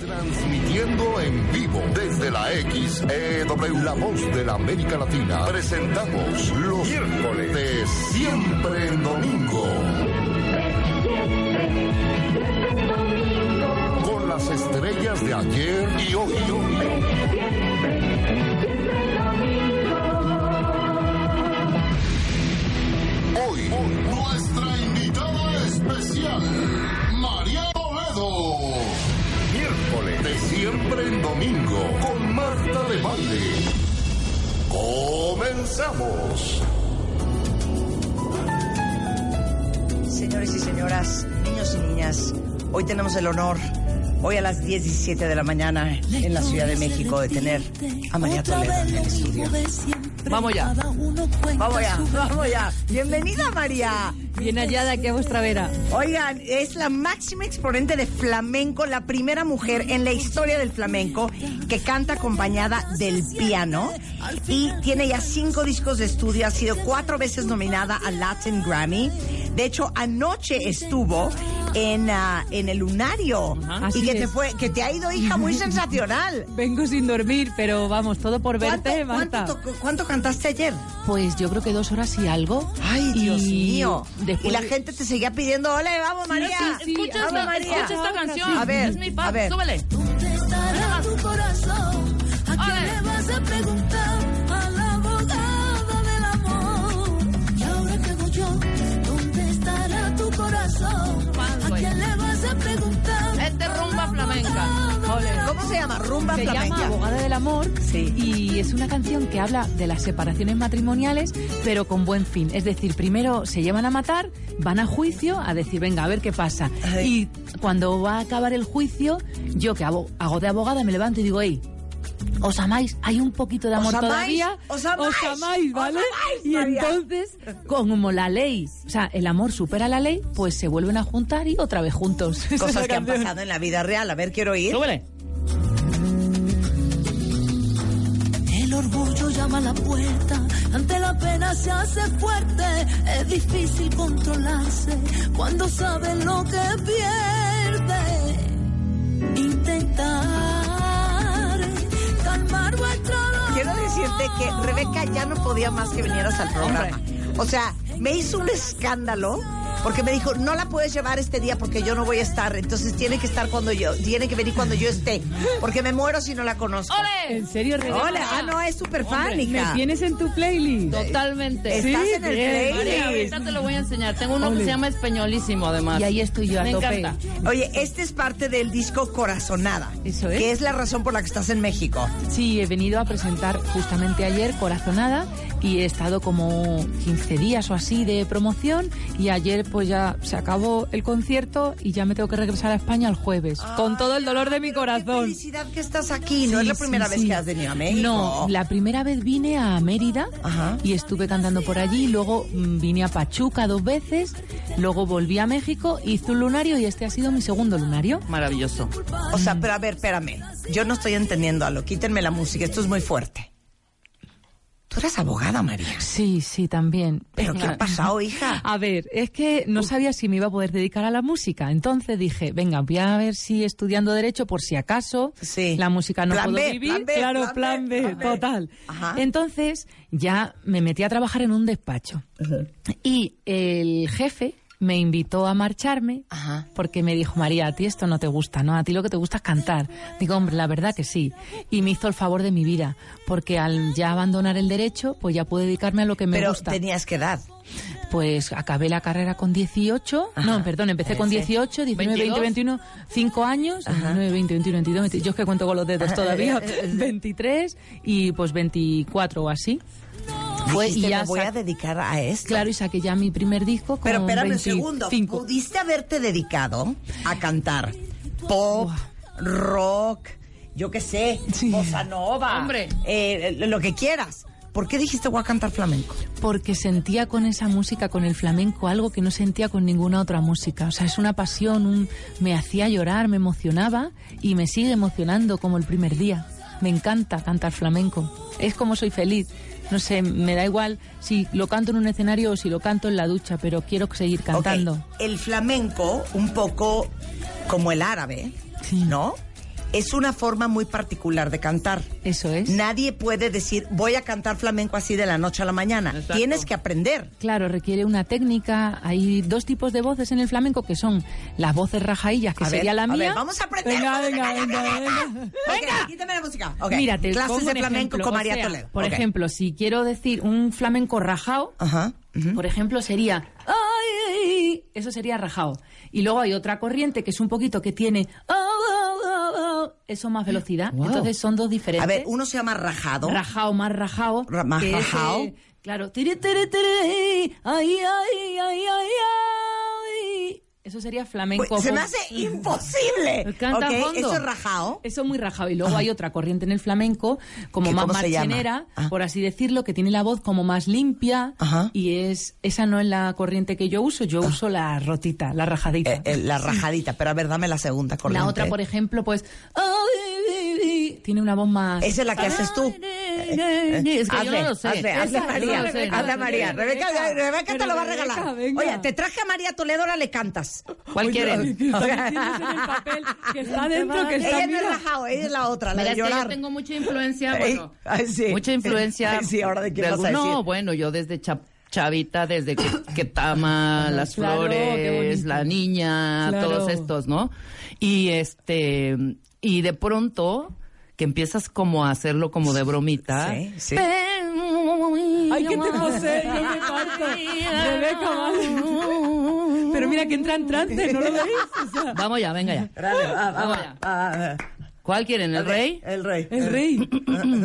Transmitiendo en vivo desde la XEW, la voz de la América Latina, presentamos los miércoles de Siempre en Domingo. Con las estrellas de ayer y hoy. Hoy, nuestra invitada especial, María Miércoles de siempre en domingo con Marta de Valle. Comenzamos. Señores y señoras, niños y niñas, hoy tenemos el honor, hoy a las 10.17 de la mañana en la Ciudad de México, de tener a María Toledo en el estudio. Vamos ya. Vamos ya, vamos ya. Bienvenida, María. Bien hallada aquí a vuestra vera. Oigan, es la máxima exponente de flamenco, la primera mujer en la historia del flamenco que canta acompañada del piano y tiene ya cinco discos de estudio, ha sido cuatro veces nominada al Latin Grammy. De hecho, anoche estuvo en, ah, en el Lunario Así y que te es. fue, que te ha ido hija muy sensacional. Vengo sin dormir, pero vamos, todo por verte, ¿Cuánto, Marta. cuánto, to- cuánto cantaste ayer? Pues yo creo que dos horas y algo. Ay, Dios Y mío. después- Y la gente te seguía pidiendo, ole, vamos María. sí, sí. Escucha, esta, María. escucha esta canción. A ver, es mi a ver. Súbele. ¿Dónde estará tu corazón? ¿A quién le vas a preguntar? ¿A ahí. quién le vas a preguntar? Este rumba flamenca. ¿Cómo se llama? Rumba Se flamenca. llama Abogada del Amor Sí. y es una canción que habla de las separaciones matrimoniales, pero con buen fin. Es decir, primero se llevan a matar, van a juicio a decir, venga, a ver qué pasa. Ay. Y cuando va a acabar el juicio, yo que hago, hago de abogada me levanto y digo, hey, ¿os amáis? ¿Hay un poquito de amor ¿Os amáis? todavía? ¿Os amáis? amáis, ¿vale? ¿Os amáis, y María? entonces, como la ley, o sea, el amor supera la ley, pues se vuelven a juntar y otra vez juntos. Cosas que han pasado en la vida real. A ver, quiero ir. Súbele. El orgullo llama a la puerta, ante la pena se hace fuerte, es difícil controlarse cuando sabe lo que pierde. Decirte que Rebeca ya no podía más que vinieras al programa. O sea, me hizo un escándalo porque me dijo, no la puedes llevar este día porque yo no voy a estar. Entonces tiene que estar cuando yo, tiene que venir cuando yo esté. Porque me muero si no la conozco. ¡Ole! ¿En serio, Rebeca? Hola, ah, no, es súper fan, ¿Me tienes en tu playlist? Totalmente. Estás Sí, en el bien, María, playlist. ahorita te lo voy a enseñar. Tengo uno Ole. que se llama Españolísimo, además. Y ahí estoy yo a Me tope. encanta. Oye, este es parte del disco Corazonada. Eso es. Que es la razón por la que estás en México. Sí, he venido a presentar justamente ayer Corazonada y he estado como 15 días o así de promoción y ayer pues ya se acabó el concierto y ya me tengo que regresar a España el jueves con todo el dolor de mi Qué corazón. felicidad que estás aquí. No Sí, es la sí, primera vez sí. que has venido a México. No, la primera vez vine a Mérida Ajá. y estuve cantando por allí, luego mm, vine a Pachuca dos veces, luego volví a México, hice un lunario y este ha sido mi segundo lunario. Maravilloso. O sea, pero a ver, espérame. Yo no estoy entendiendo algo. Quítenme la música. Esto es muy fuerte. Tú eres abogada, María. Sí, sí, también. ¿Pero qué ha pasado, hija? A ver, es que no sabía si me iba a poder dedicar a la música. Entonces dije, venga, voy a ver si estudiando Derecho, por si acaso, Sí. la música no Plan puedo B, vivir. plan B, claro, plan B, B, plan B. total. Ajá. Entonces ya me metí a trabajar en un despacho. Y el jefe me invitó a marcharme Ajá. porque me dijo, María, a ti esto no te gusta, ¿no? A ti lo que te gusta es cantar. Digo, hombre, la verdad que sí. Y me hizo el favor de mi vida, porque al ya abandonar el derecho, pues ya puedo dedicarme a lo que me Pero gusta. tenías que edad. Pues acabé la carrera con 18. No, perdón, empecé con 18, 19, 20, 21, 5 años. 19, 20, 21, 22, 20, yo es que cuento con los dedos todavía. 23 y pues 24 o así. Fue Dijiste, y ya me voy a dedicar a esto. Claro, y saqué ya mi primer disco con Pero espérame un segundo. 25. ¿Pudiste haberte dedicado a cantar pop, rock, yo qué sé, bossa nova, Hombre. eh, lo que quieras. ¿Por qué dijiste voy a cantar flamenco? Porque sentía con esa música, con el flamenco, algo que no sentía con ninguna otra música. O sea, es una pasión, un- me hacía llorar, me emocionaba y me sigue emocionando como el primer día. Me encanta cantar flamenco. Es como soy feliz. No sé, me da igual si lo canto en un escenario o si lo canto en la ducha, pero quiero seguir cantando. El flamenco, un poco como el árabe, Sí. ¿no? Es una forma muy particular de cantar. Eso es. Nadie puede decir, voy a cantar flamenco así de la noche a la mañana. Exacto. Tienes que aprender. Claro, requiere una técnica. Hay dos tipos de voces en el flamenco que son las voces rajaillas, que A ver, sería la a mía. ver, vamos a aprender. Venga, a venga, venga, venga. Ok, quítame la música. Ok, Mira, te Clases pongo de flamenco ejemplo. con O María sea, Toledo. Por ejemplo, si quiero decir un flamenco rajao, Ajá. por ejemplo, sería ay, eso sería rajao. Y luego hay otra corriente que es un poquito que tiene eso más velocidad. Wow. Entonces son dos diferentes. A ver, uno se llama rajado. Rajao más rajao. Ra- más que es, eh, claro. Tiri, tiri, tiri, ay, ay, ay, ay, ay. Eso sería flamenco. Pues, se me hace imposible. Canta Ok, fondo. Eso es rajado. Eso es muy rajado. Y luego hay otra corriente en el flamenco, como ¿Qué- más marchenera, Ah. por así decirlo, que tiene la voz como más limpia. Ajá. Y es esa no es la corriente que yo uso, yo uso la rotita, la rajadita. Eh, eh, la rajadita. Pero a ver, dame la segunda corriente. la otra, por ejemplo, pues tiene una voz más. Esa es la que haces tú. Es que yo no lo sé. Hazle, hazle Esa, María, no sé, hazle sé. María. Rebeca, Rebeca, te lo va a regalar. Venga. Oye, te traje a María Toledo, ahora le cantas. ¿Cuál quieren? que está dentro, que Ella no es rajado, ella es la otra, la Mira, de es que llorar. yo tengo mucha influencia, bueno, ay, sí. mucha influencia. Ay, sí, ahora de quién de vas a algún- decir. No, bueno, yo desde cha- chavita, desde que, que tama las Claro, qué flores, la niña, Claro. todos estos, ¿no? Y este, y de pronto que empiezas como a hacerlo como de bromita. Sí, sí. Ay, ¿qué te posee? Yo me parto. Rebeca, vale. Pero mira que entra en trance, ¿no lo veis? O sea, Vamos ya, venga ya. Dale, va, va, Vamos va, ya. va, va. ¿Cuál quieren? ¿El rey? El rey. el rey.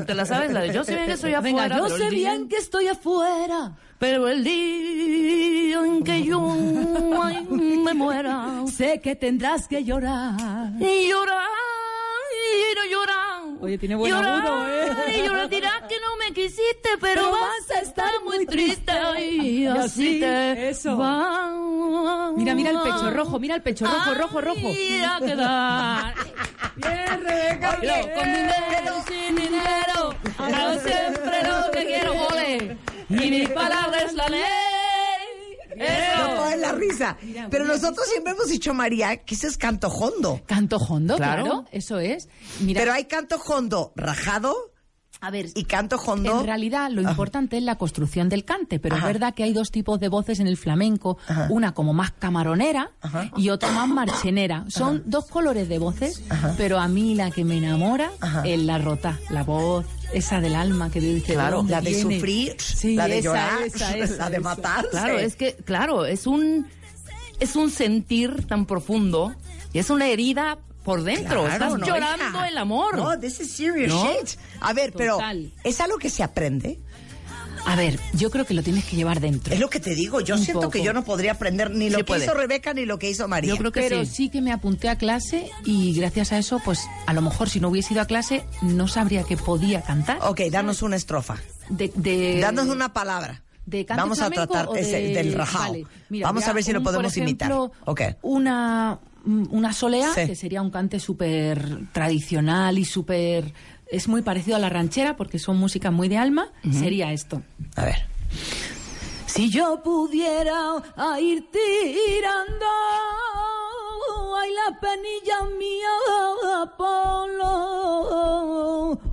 ¿Te la sabes? La de yo sé bien que estoy Venga, afuera. yo pero sé el día- bien que estoy afuera. Pero el día en que yo ay, me muera Sé que tendrás que llorar. y llorar. Oye, tiene buen llorar, agudo, ¿eh? Y llorar dirás que no me quisiste, pero, Pero vas a estar muy triste. Y así te eso. va. Mira, mira el pecho rojo, mira el pecho rojo, rojo, rojo. Ay, a quedar. Bien, Rebeca. Yo con dinero, sin dinero, hago siempre lo que quiero, ole. Y mi palabra es la ley. No puedes la risa. Pero nosotros siempre hemos dicho, María, que ese es canto hondo. Canto hondo, Claro. claro. eso es. Mira, Pero hay canto hondo rajado a ver, y canto hondo. En realidad, lo importante es la construcción del cante, pero Ajá. es verdad que hay dos tipos de voces en el flamenco, Ajá. una como más camaronera Ajá. y otra más marchenera. Son dos colores de voces, pero a mí la que me enamora Ajá. es la rota, la voz esa del alma que dice Claro, ¿dónde la de viene? sufrir, Sí, la de esa, llorar, esa, esa, la de esa. matarse. Claro, es que, claro, es un, es un sentir tan profundo y es una herida por dentro. Claro, Estás no, llorando hija. el amor. No, this is serious ¿No? shit. A ver, pero. ¿es algo que se aprende? A ver, yo creo que lo tienes que llevar dentro. Es lo que te digo. Yo Un siento que yo no podría aprender ni lo Sí que puede. hizo Rebeca ni lo que hizo María. Yo creo que Pero sí. sí que me apunté a clase y gracias a eso, pues a lo mejor si no hubiese ido a clase no sabría que podía cantar. Ok, danos una estrofa. De, de- Danos una palabra. de cante Vamos a tratar ese, de- del rajao. Vale, mira, Vamos a ver si lo un, podemos imitar. ejemplo, Ok. Una, una solea, Sí. que sería un cante súper tradicional y súper... Es muy parecido a la ranchera porque son músicas muy de alma. Sería esto. A ver. Si yo pudiera a ir tirando, ay la penilla mía, Apolo,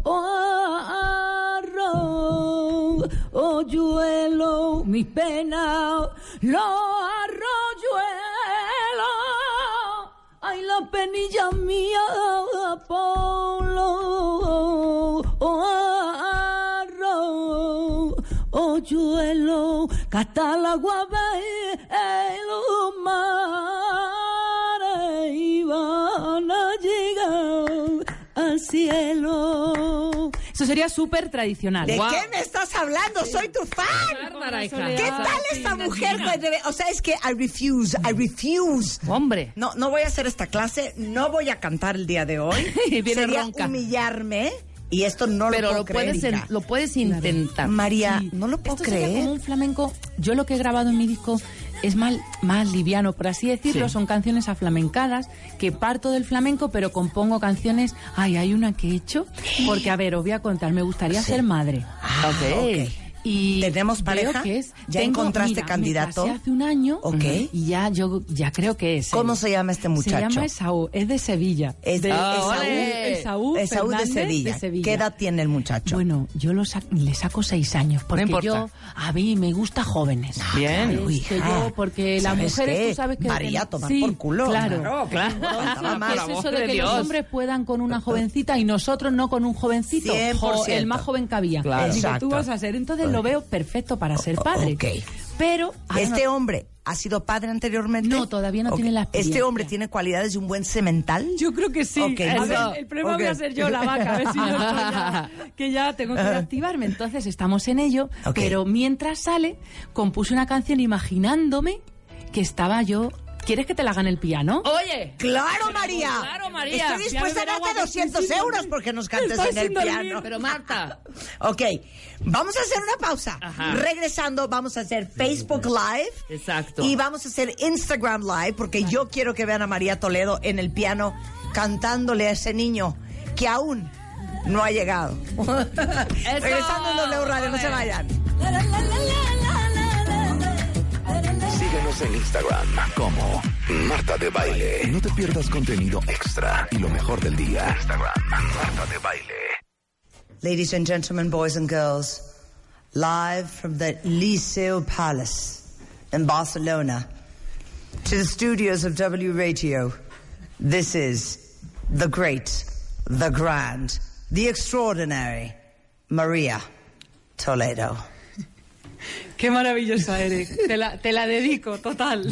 oh, arroz, hoyuelo, mi pena, los arroyuelos, la penilla mía, Apolo, oh, arroz, hoyuelo, catálagua los mares iban a llegar al cielo. Esto sería súper tradicional. ¿De Wow. qué me estás hablando? Soy tu fan. Bárbara, hija. ¿Qué tal esta mujer? O sea, es que I refuse, I refuse. Hombre. No, no voy a hacer esta clase, no voy a cantar el día de hoy. Viene Sería ronca. humillarme y esto no lo Pero puedo lo creer. puedes, hija. lo puedes intentar. María, Sí. no lo puedo Esto sería creer. como un flamenco. Yo lo que he grabado en mi disco es más, más liviano, por así decirlo. Sí. Son canciones aflamencadas que parto del flamenco, pero compongo canciones. Ay, hay una que he hecho. Porque, a ver, os voy a contar. Me gustaría ser madre. Ah, Ok. Y ¿Tenemos creo pareja? que es- ¿Ya tengo- encontraste mira, candidato? Me casé hace un año Ok. y ya yo ya creo que es. él. ¿Cómo se llama este muchacho? Se llama Esaú, es de Sevilla. Es- de Ah, Esaú. Esaú, Esaú de Sevilla. de Sevilla. ¿Qué edad tiene el muchacho? Bueno, yo lo sa- le saco seis años porque importa. yo a mí me gusta jóvenes. Bien. Es Uy, que hija, yo porque las ¿sabes mujeres qué? tú sabes que María, tomar Sí, por culo. Claro, Claro, claro. Faltaba más. ¿Qué Por es eso de que Dios. los hombres puedan con una jovencita y nosotros no con un jovencito? 100%. el más joven que había. Claro. Exacto. tú vas a ser. Entonces lo veo perfecto para ser padre. ok. Pero ahora ¿Este no- hombre ha sido padre anteriormente? No, todavía no tiene la ¿Este experiencia. hombre tiene cualidades de un buen semental? Yo creo que sí. A ver, el problema voy a ser yo, la vaca, a ver si no ya, que ya tengo que activarme. Entonces estamos en ello, Ok. pero mientras sale, compuse una canción imaginándome que estaba yo... ¿Quieres que te la en el piano? Oye. ¡Claro, María! Claro, María. Estoy dispuesta a darte guapa 200 que sí, euros porque nos cantes en el piano. Pero Marta. Ok, vamos a hacer una pausa. Ajá. Regresando, vamos a hacer Facebook Live. Exacto. Y vamos a hacer Instagram Live porque yo quiero que vean a María Toledo en el piano cantándole a ese niño que aún no ha llegado. Regresando en W Radio, no se vayan. En Instagram como Marta de Baile. No te pierdas contenido extra y lo mejor del día. Instagram, Marta de Baile. Ladies and gentlemen, boys and girls, live from the Liceo Palace in Barcelona to the studios of W Radio, this is the great, the grand, the extraordinary Maria Toledo. Qué maravillosa eres. Te la, te la dedico, total.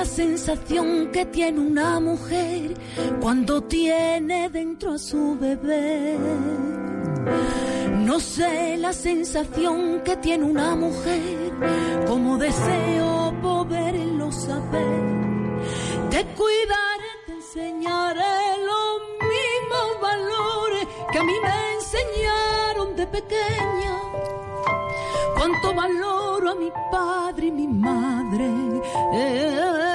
La sensación que tiene una mujer cuando tiene dentro a su bebé. No sé la sensación que tiene una mujer, como deseo poderlo saber. Te cuidaré, te enseñaré los mismos valores que a mí me enseñaron de pequeña cuánto valoro a mi padre y mi madre. ¿Cómo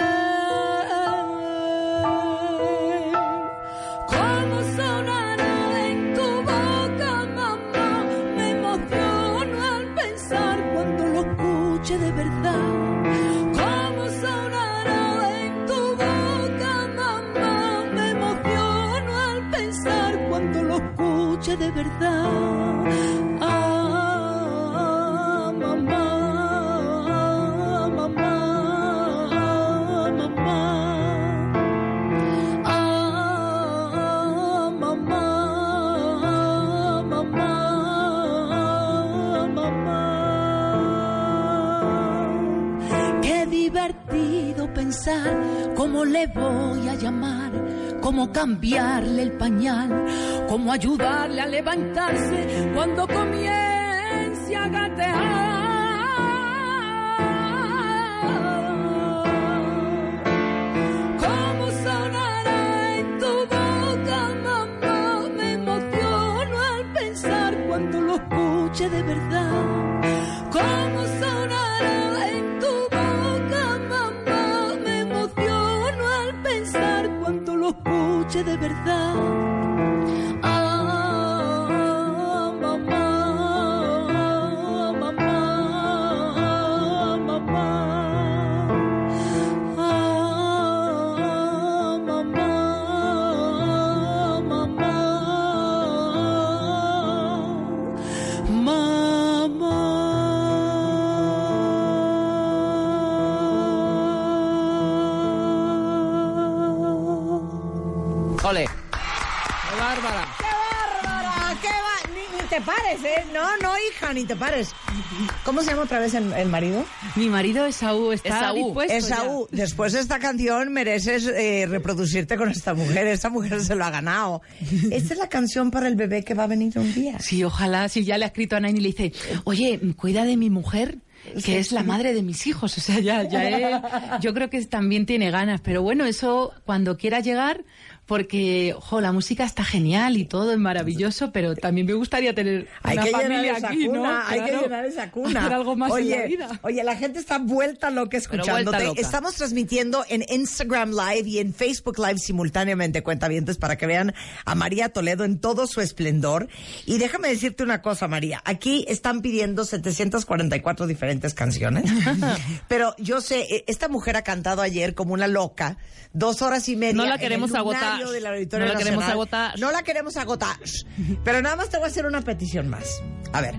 cómo cambiarle el pañal, cómo ayudarle a levantarse cuando comience a gatear. ¿Cómo sonará ni te pares. ¿Cómo se llama otra vez el, el marido? Mi marido Esaú está Esaú. dispuesto ya. Esaú, después de esta canción mereces eh, reproducirte con esta mujer. Esta mujer se lo ha ganado. Esta es la canción para el bebé que va a venir un día. Sí, ojalá, si ya le ha escrito a Naini y le dice, oye, cuida de mi mujer, que es la madre de mis hijos. O sea, ya, ya él- yo creo que también tiene ganas. Pero bueno, eso cuando quiera llegar, porque, jo, la música está genial y todo es maravilloso, pero también me gustaría tener Hay una que llenar familia esa aquí, cuna, ¿no? hay que llenar esa cuna. Hacer algo más oye, en la vida. Oye, la gente está vuelta loca escuchándote. vuelta loca. Estamos transmitiendo en Instagram Live y en Facebook Live simultáneamente, cuentavientes, para que vean a María Toledo en todo su esplendor. Y déjame decirte una cosa, María. Aquí están pidiendo 744 diferentes canciones. pero yo sé, eh, esta mujer ha cantado ayer como una loca, dos horas y media. No la queremos el No la queremos agotar. No la queremos agotar. Pero nada más te voy a hacer una petición más. A ver,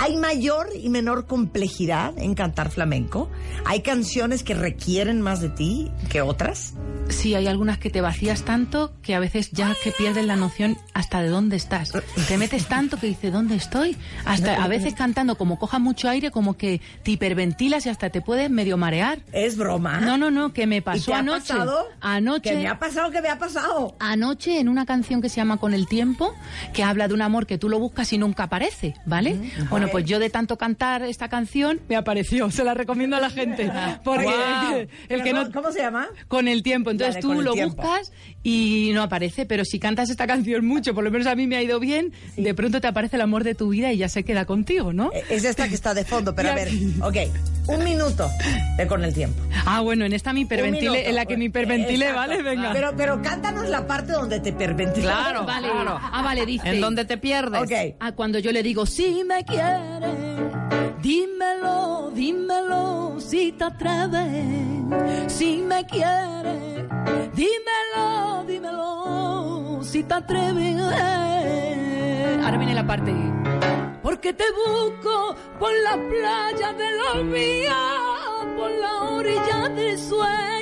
¿hay mayor y menor complejidad en cantar flamenco? ¿Hay canciones que requieren más de ti que otras? Sí, hay algunas que te vacías tanto que a veces ya que pierdes la noción hasta de dónde estás. Te metes tanto que dices, ¿dónde estoy? Hasta a veces cantando, como cojas mucho aire, como que te hiperventilas y hasta te puedes medio marear. Es broma. No, no, no, que me ¿Y pasó te ha anoche. pasado? Anoche. ¿Qué me ha pasado? ¿Qué me ha pasado? Anoche en una canción que se llama Con el tiempo, que habla de un amor que tú lo buscas y nunca aparece, ¿vale? Bueno, pues yo de tanto cantar esta canción me apareció, se la recomiendo a la gente, porque Guau. el que- el que no ¿Cómo se llama? con el tiempo, entonces Vale, tú lo tiempo. buscas y no aparece, pero si cantas esta canción mucho, por lo menos a mí me ha ido bien, de pronto te aparece el amor de tu vida y ya se queda contigo, ¿no? Eh, Es esta que está de fondo, pero a ver, ok, un minuto de con el tiempo. Ah, bueno, en esta mi hiperventile, en la que mi hiperventile. ¿vale? Venga. Pero, pero cántanos la parte donde te hiperventilas. Claro, Vale. claro. Ah, vale, dice. En donde te pierdes. Ok. Ah, cuando yo le digo, si me quieres, dímelo, dímelo, si te atreves, si me quieres, dímelo, dímelo, si te atreves. Ahora viene la parte. Porque te busco por la playa de la olvida, por la orilla del sueño,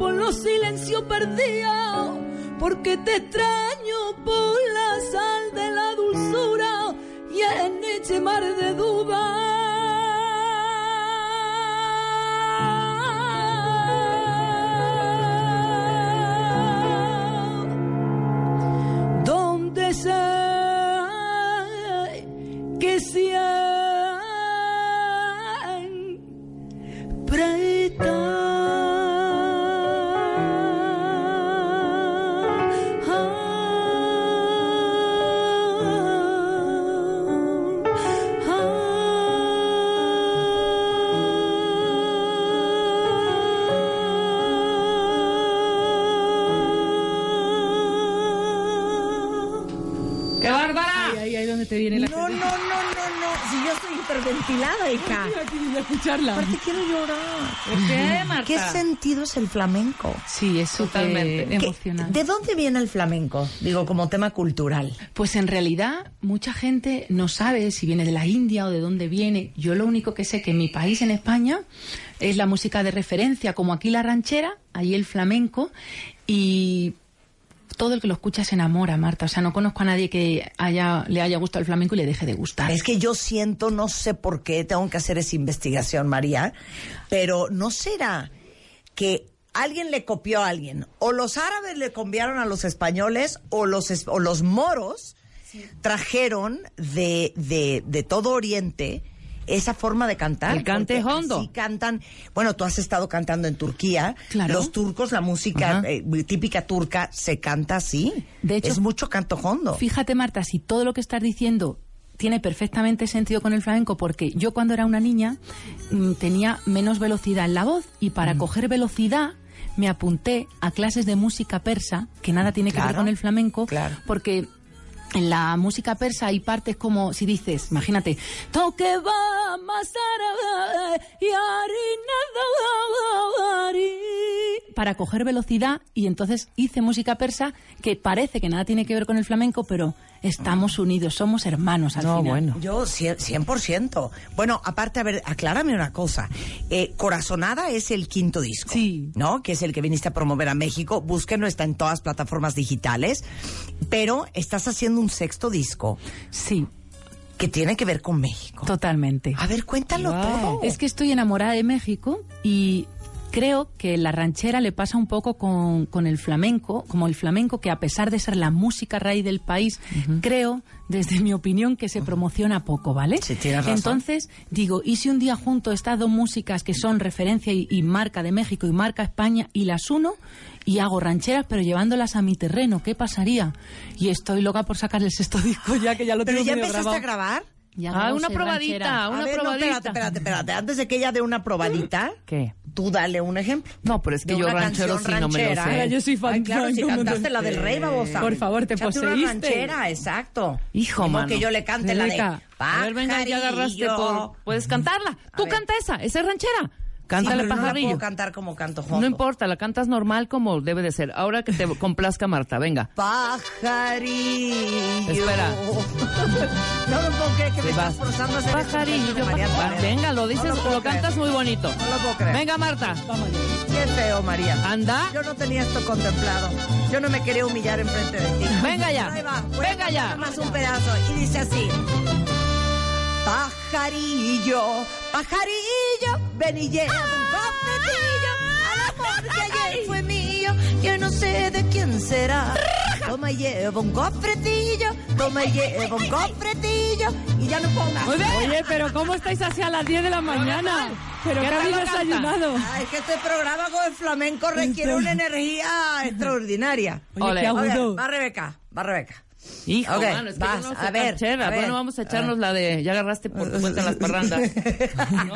por los silencios perdidos, porque te extraño por la sal de la dulzura y en este mar de duda. Bárbara! Ahí, ahí, donde te viene la No, no, no, no, no. Si yo estoy hiperventilada, hija. A escucharla. Aparte quiero llorar. ¿Por qué, Marta? ¿Qué sentido es el flamenco? Sí, es Totalmente. ¿Qué- emocionante. ¿De dónde viene el flamenco? Digo, como tema cultural. Pues en realidad mucha gente no sabe si viene de la India o de dónde viene. Yo lo único que sé que en mi país, en España, es la música de referencia, como aquí la ranchera, ahí el flamenco y todo el que lo escucha se enamora, Marta. O sea, no conozco a nadie que haya, le haya gustado el flamenco y le deje de gustar. Es que yo siento, no sé por qué, tengo que hacer esa investigación, María, pero ¿no será que alguien le copió a alguien? O los árabes le copiaron a los españoles o los, es- o los moros trajeron de, de, de todo Oriente esa forma de cantar. El cante porque hondo. así cantan. Bueno, tú has estado cantando en Turquía. Claro. Los turcos, la música eh, típica turca se canta así. De hecho, es mucho canto hondo. Fíjate, Marta, si todo lo que estás diciendo tiene perfectamente sentido con el flamenco, porque yo cuando era una niña mm, tenía menos velocidad en la voz y para coger velocidad me apunté a clases de música persa, que nada tiene que ver con el flamenco, claro. porque en la música persa hay partes como, si dices, imagínate, toque va masara y harina para coger velocidad y entonces hice música persa que parece que nada tiene que ver con el flamenco, pero estamos unidos, somos hermanos al No, final. bueno. Yo, cien- 100%. Bueno, aparte, a ver, aclárame una cosa. Eh, Corazonada es el quinto disco. Sí. ¿No? Que es el que viniste a promover a México. Búsquenlo, está en todas plataformas digitales. Pero estás haciendo un sexto disco Sí, que tiene que ver con México. totalmente. A ver, cuéntalo todo. Es que estoy enamorada de México y creo que la ranchera le pasa un poco con, con el flamenco, como el flamenco que a pesar de ser la música raíz del país, creo, desde mi opinión, que se promociona poco, ¿vale? Sí, tienes razón. Entonces, digo, ¿y si un día junto estas dos músicas que son referencia y, y marca de México y marca España y las uno? Y hago rancheras, pero llevándolas a mi terreno. ¿Qué pasaría? Y estoy loca por sacar el sexto disco ya, que ya lo ¿Pero tengo ya medio empezaste a grabar? Ya Ah, una probadita, rancheras. una a ver, no, probadita. espérate, espérate, espérate. Antes de que ella dé una probadita, ¿Qué? tú dale un ejemplo. No, pero es que De yo ranchero sí no me lo ranchera. sé. Ahora yo soy fan. Ay, claro, si ¿cómo te- cantaste la del rey, babosa. Por favor, te Échate poseíste. una ranchera, exacto. Hijo, modo mano. que yo le cante la de Rebeca, A ver, venga, ya agarraste por... Puedes cantarla. Tú ver. canta esa, esa es ranchera. Sí, Cántale pero no la pajarillo. puedo cantar como canto jondo. No importa, la cantas normal como debe de ser. Ahora que te complazca Marta, venga. Pajarillo. Espera. no me puedo creer que me Sí, estás vas. forzando a hacer Pajarillo, María. Venga, lo dices, No lo lo cantas muy bonito. No lo puedo creer. Venga, Marta. Qué feo, María. Anda. Yo no tenía esto contemplado. Yo no me quería humillar enfrente de ti. Venga ya. Ahí va. Voy a Venga cantar ya. más un pedazo. Y dice así. Pajarillo, pajarillo, ven y lleva un cofrecillo al amor que ayer fue mío. Yo no sé de quién será. Toma y lleva un cofrecillo, toma y lleva un cofrecillo. Y ya no pongas. Oye, pero ¿cómo estáis así a las 10 de la mañana? ¿Pero ¿Qué habéis desayunado? Ay, es que este programa con el flamenco requiere una energía extraordinaria. Oye, qué agudo. va Rebeca, va Rebeca. Hijo, Ok, mano, es que vas, no a ver, a ver. Bueno, vamos a echarnos la de ya agarraste por tu cuenta las parrandas. ¿No?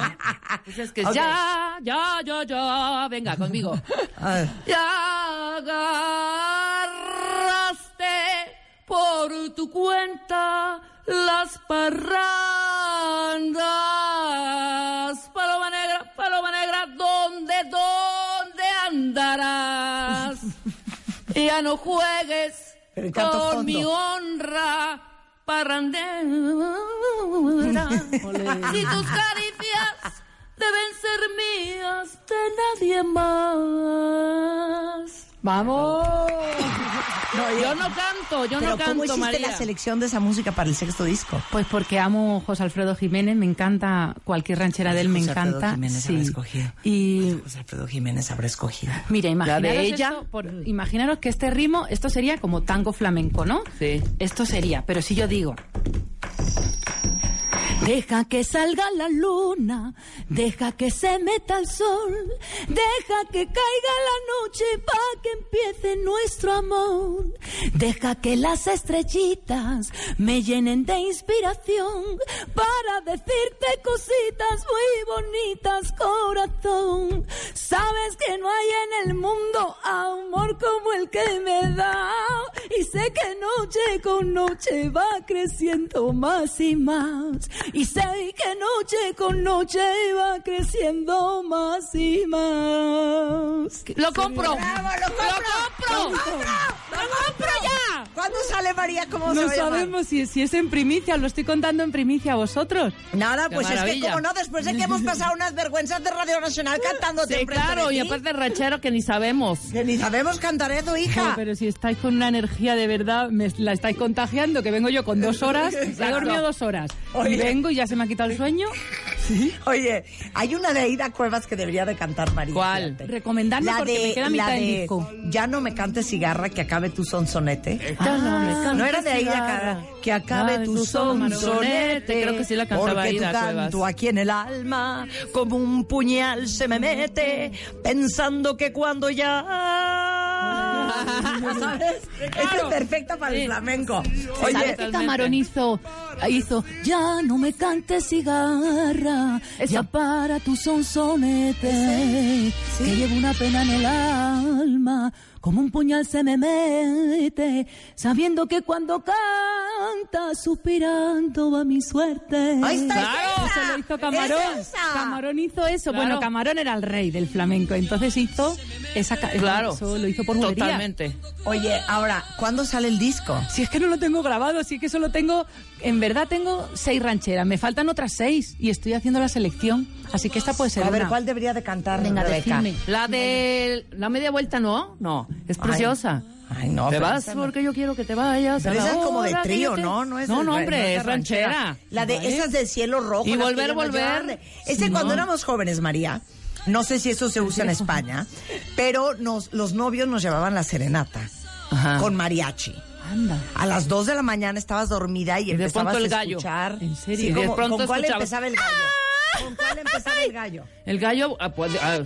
Pues es que Ok. ya, ya, ya, ya. Venga, conmigo. A. Ya agarraste por tu cuenta las parrandas. Paloma negra, paloma negra, ¿dónde, dónde andarás? ya no juegues Pero con fondo. mi honra parrandera. Si tus caricias deben ser mías de nadie más. ¡Vamos! yo no canto, yo Pero no ¿cómo canto, hiciste María. la selección de esa música para el sexto disco? Pues porque amo José Alfredo Jiménez, me encanta cualquier ranchera de él, me José Alfredo encanta. Jiménez Sí. habrá escogido. Y José Alfredo Jiménez habrá escogido. mira, imaginaros de ella? esto por- imaginaros que este ritmo, esto sería como tango flamenco, ¿no? Sí. Esto sería, pero si yo digo Deja que salga la luna, deja que se meta el sol, deja que caiga la noche para que empiece nuestro amor. Deja que las estrellitas me llenen de inspiración para decirte cositas muy bonitas, corazón. Sabes que no hay en el mundo amor como el que me da y sé que noche con noche va creciendo más y más y sé que noche con noche va creciendo más y más. Lo compro. ¡Bravo, lo compro! ¡Lo compro! ¡Lo compro ya! ¿Cuándo sale María? ¿Cómo se No va a llamar? sabemos si, si es en primicia, lo estoy contando en primicia a vosotros. Nada, Qué pues es que como no, después de que hemos pasado unas vergüenzas de Radio Nacional cantándote Sí, claro, de y aparte ranchero que ni sabemos. que ni sabemos cantar eso, hija. No, pero si estáis con una energía de verdad, me la estáis contagiando, que vengo yo con dos horas, he dormido dos horas, Oye. y vengo y ya se me ha quitado el sueño. Oye, hay una de Aida Cuevas que debería de cantar María. ¿Cuál? Recomendarme La porque de, me queda mitad la del de disco. Ya no me cantes cigarra, que acabe tu sonsonete. Ah, no era de Aida que acabe Ay, tu sonsonete. Creo que sí la cantaba porque Aida tu Cuevas. canto aquí en el alma, como un puñal se me mete, pensando que cuando ya... ¿Sabes? Esta es perfecta para el flamenco. ¿Sabes Oye, qué totalmente. Camarón hizo? Hizo, ya no me cantes cigarra, ya para tu sonsonete, que llevo una pena en el alma. como un puñal se me mete, sabiendo que cuando canta, suspirando va mi suerte. Ahí está, Claro, se lo hizo Camarón. ¡Es esa! Camarón hizo eso. Claro. Bueno, Camarón era el rey del flamenco, entonces hizo esa Claro. Eso lo hizo por bulería. Totalmente. Oye, ahora, ¿cuándo sale el disco? Si es que no lo tengo grabado, si es que solo tengo, en verdad tengo seis rancheras, me faltan otras seis y estoy haciendo la selección, así que esta puede ser A ver, una. ¿cuál debería de cantar Venga, Rebeca? La de la media vuelta, ¿no? No, es preciosa. Ay, no, te vas esa porque yo quiero que te vayas. Pero esa es como de trío, te- ¿no? No, es no, hombre, es ranchera. La de esas del cielo rojo. Y volver, no volver. Ese cuando éramos jóvenes, María, no sé si eso se usa en España, pero nos, los novios nos llevaban la serenata Ajá. con mariachi. Anda. A las 2 de la mañana estabas dormida y, de empezabas pronto el a escuchar. ¿En serio? Sí, Y de ¿cómo- pronto ¿Con cuál empezaba el gallo? ¿Con cuál empezaba el gallo? El gallo ah, puede. ah.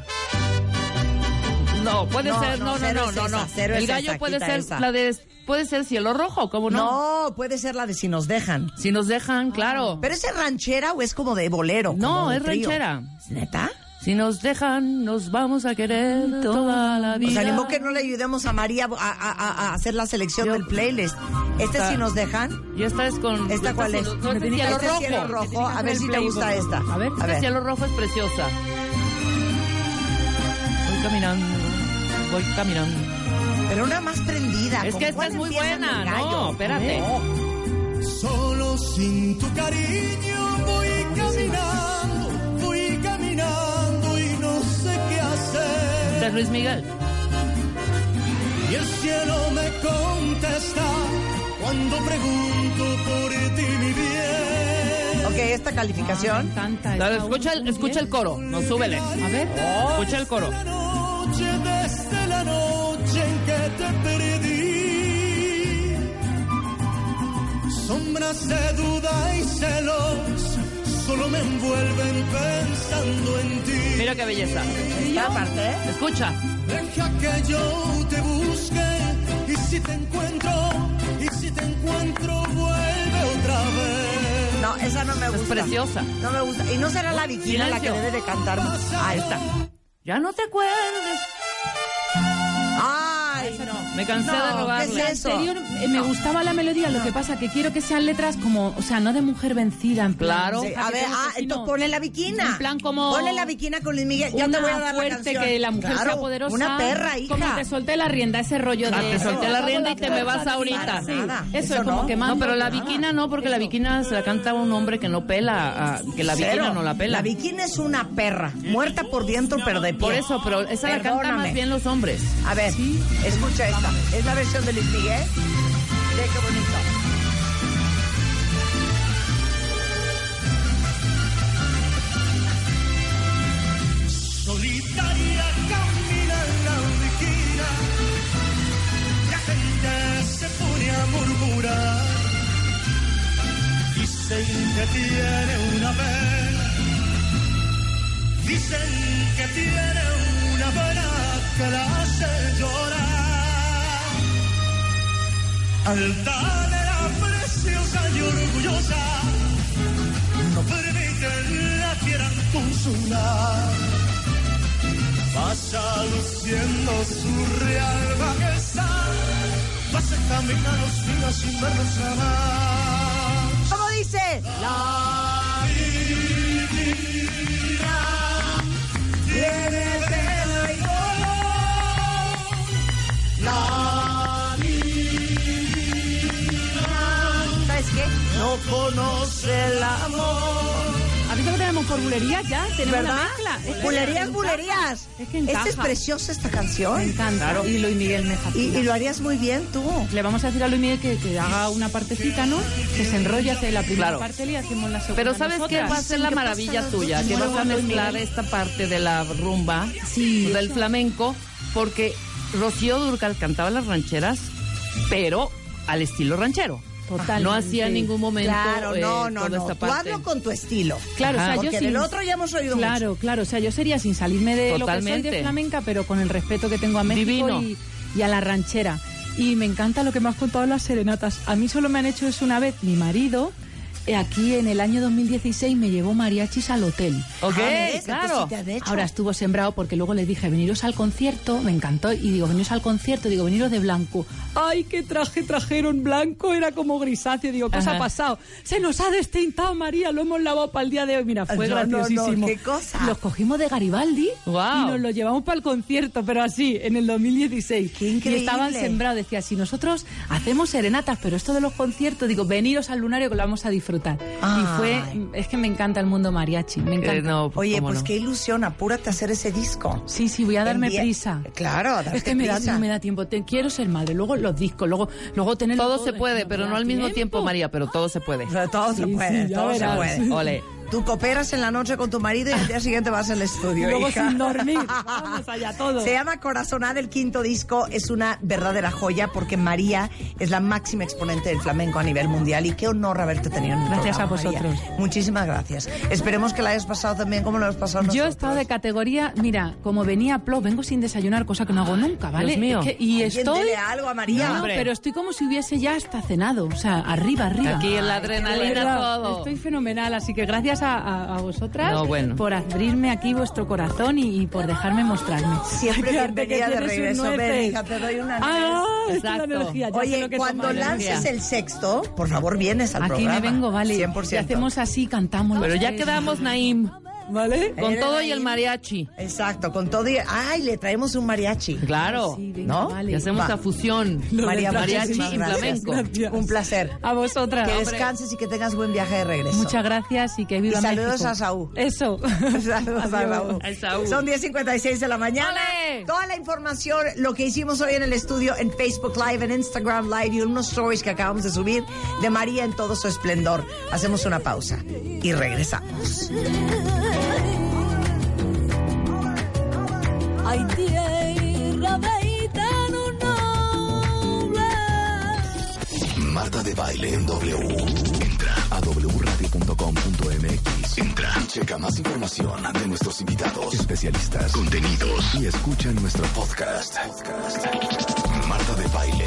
No, puede No, ser, no, no, no, no, es no, esa, El gallo esa, puede ser esa. la de puede ser cielo rojo, ¿cómo no? No, puede ser la de si nos dejan. Si nos dejan, claro. ¿Pero es ranchera o es como de bolero? No, como de es trío? ranchera. ¿Neta? Si nos dejan, nos vamos a querer toda la vida. Pues animó que no le ayudemos a María a, a- a- a hacer la selección Yo- del playlist. Este Está- si nos dejan. Y esta es con. ¿Esta cuál es? No, Este cielo rojo. cielo rojo. A ver si te gusta esta. A ver. a Este ver. cielo rojo es preciosa. Voy caminando, voy caminando. Pero una más prendida. Es ¿con que esta es muy buena. No, espérate. Solo sin tu cariño voy caminando, voy caminando y no sé qué hacer. Este es Luis Miguel. Y el cielo me contesta cuando pregunto por ti, mi bien. Ok, esta calificación. Me encanta. Dale, esta escucha, el, escucha coro. No, súbele. A ver. Escucha el coro. De duda y celos solo me envuelven pensando en ti. Mira qué belleza. Esta parte, ¿eh? Escucha. Deja que yo te busque y si te encuentro, y si te encuentro vuelve otra vez. No, esa no me Es gusta. preciosa. No me gusta. Y no será la viquina la que debe de cantar. Ahí está. Ya no te acuerdes. Me cansé de No, robarle. ¿qué es eso? anterior eh, me gustaba la melodía, lo que pasa que quiero que sean letras como, o sea, no de mujer vencida, en plan. Claro. Sí, a ver, ah, entonces ponle la viquina. En plan como- Ponle la viquina con Luis Miguel. Ya te voy a dar la fuerte canción. que la mujer Claro, sea poderosa. Una perra, hija. Como te solté la rienda, ese rollo Ah, de. te solté la rienda y te me vas ahorita. Eso, es como no. que No, pero la viquina no, porque la viquina se la canta un hombre que no pela, que la viquina no la pela. La viquina es una perra, muerta por dentro, pero de pie. Por eso, pero esa la canta Perdóname. más bien los hombres. A ver, escucha esta. Es la versión de Luis Miguel. Ve qué bonito. Solitaria camina en la viquina, la gente se pone a murmurar. Dicen que tiene una pena, dicen que tiene una pena que la hace llorar. Altanera preciosa y orgullosa, no permiten la quieran consolar. Pasa luciendo su real majestad, pasa caminando sin días sin conoce el amor. ¿Has visto que tenemos por bulerías ya? Tenemos ¿Verdad? la mezcla. Bulerías, bulerías. Es que Esta es preciosa esta canción. Me encanta. Y Luis Miguel me Y, fascina. y lo harías muy bien tú. Le vamos a decir a Luis Miguel que, que haga una partecita, ¿no? Que se enrolle, hace la primera Claro. parte y hacemos la segunda. Pero ¿sabes qué va a ser la ¿Qué pasa maravilla tuya? Que vas a mezclar esta parte de la rumba, Sí, del eso. flamenco, porque Rocío Durcal cantaba las rancheras, pero al estilo ranchero. Totalmente. No hacía en ningún momento Claro, eh, no, no, toda no. esta Tú hazlo con tu estilo. Claro, o sea, Porque yo sin... del otro ya hemos oído Claro, claro. O sea, yo sería sin salirme de lo que soy Totalmente. de flamenca, pero con el respeto que tengo a México y, y a la ranchera. Y me encanta lo que me has contado de las serenatas. A mí solo me han hecho eso una vez mi marido, eh, aquí en el año 2016 me llevó mariachis al hotel. Ok, Ah, claro. Ahora estuvo sembrado porque luego le dije, veniros al concierto, me encantó, y digo, veniros al concierto, digo, veniros de blanco. Ay, qué traje trajeron blanco, era como grisáceo, digo, ¿qué os ha pasado? Se nos ha destintado María, lo hemos lavado para el día de hoy, mira, fue No, no, no, graciosísimo. qué cosa. Los cogimos de Garibaldi Guau. y nos los llevamos para el concierto, pero así, en el 2016. Qué increíble. Y estaban sembrados, decía, si nosotros hacemos serenatas, pero esto de los conciertos, digo, veniros al lunario que lo vamos a disfrutar. Y fue, es que me encanta el mundo mariachi, me encanta. Eh, no, Oye, pues no. qué ilusión, apúrate a hacer ese disco. Sí, sí, voy a darme Envía- prisa. Claro, darte Es que me da, no me da tiempo. Te, quiero ser madre, luego los discos, luego, luego tener Todo se puede, pero no al mismo tiempo, María, pero todo se puede. O sea, todo se puede, sí, todo se puede. Ole. Tú cooperas en la noche con tu marido y al día siguiente vas al estudio. Y luego hija. sin dormir. Vamos allá, todo. Se llama Corazonada, el quinto disco. Es una verdadera joya porque María es la máxima exponente del flamenco a nivel mundial y qué honor haberte tenido en el Gracias programa, a vosotros. María. Muchísimas gracias. Esperemos que la hayas pasado también como lo hemos pasado Yo he nosotros. estado de categoría, mira, como venía a Plo, vengo sin desayunar, cosa que no hago nunca, ¿vale? Dios mío. Es que- y estoy. dele algo a María. No, Hombre. pero estoy como si hubiese ya hasta cenado, o sea, arriba, arriba. Aquí en la adrenalina verdad, todo. Estoy fenomenal, así que gracias a, a- a vosotras No, bueno. por abrirme aquí vuestro corazón y, y por dejarme mostrarme. Siempre bienvenida de regreso. Hija, te doy una Ah, es Exacto. energía. Oye, lo que cuando lances el sexto, por favor, vienes al Aquí programa. me vengo, vale. 100%. Y hacemos así, cantamos. Pero ya quedamos, Naim. ¿Vale? Con todo y el mariachi. Exacto, con todo y... Ay, le traemos un mariachi. Claro. Sí, venga, ¿No? vale. Y hacemos Va. la fusión. María, mariachi y flamenco. Gracias. Un placer. A vosotras. Que Hombre. descanses y que tengas buen viaje de regreso. Muchas gracias y que viva Y saludos México. a Saúl. Eso. Saludos a. Saúl. Saúl. Son 10.56 de la mañana. ¡Ole! Toda la información, lo que hicimos hoy en el estudio, en Facebook Live, en Instagram Live y unos stories que acabamos de subir de María en todo su esplendor. Hacemos una pausa y regresamos. Marta de Baile en W. Entra a wradio.com.mx. Entra. Checa más información de nuestros invitados, especialistas, contenidos y escucha nuestro podcast. Podcast. Marta de Baile.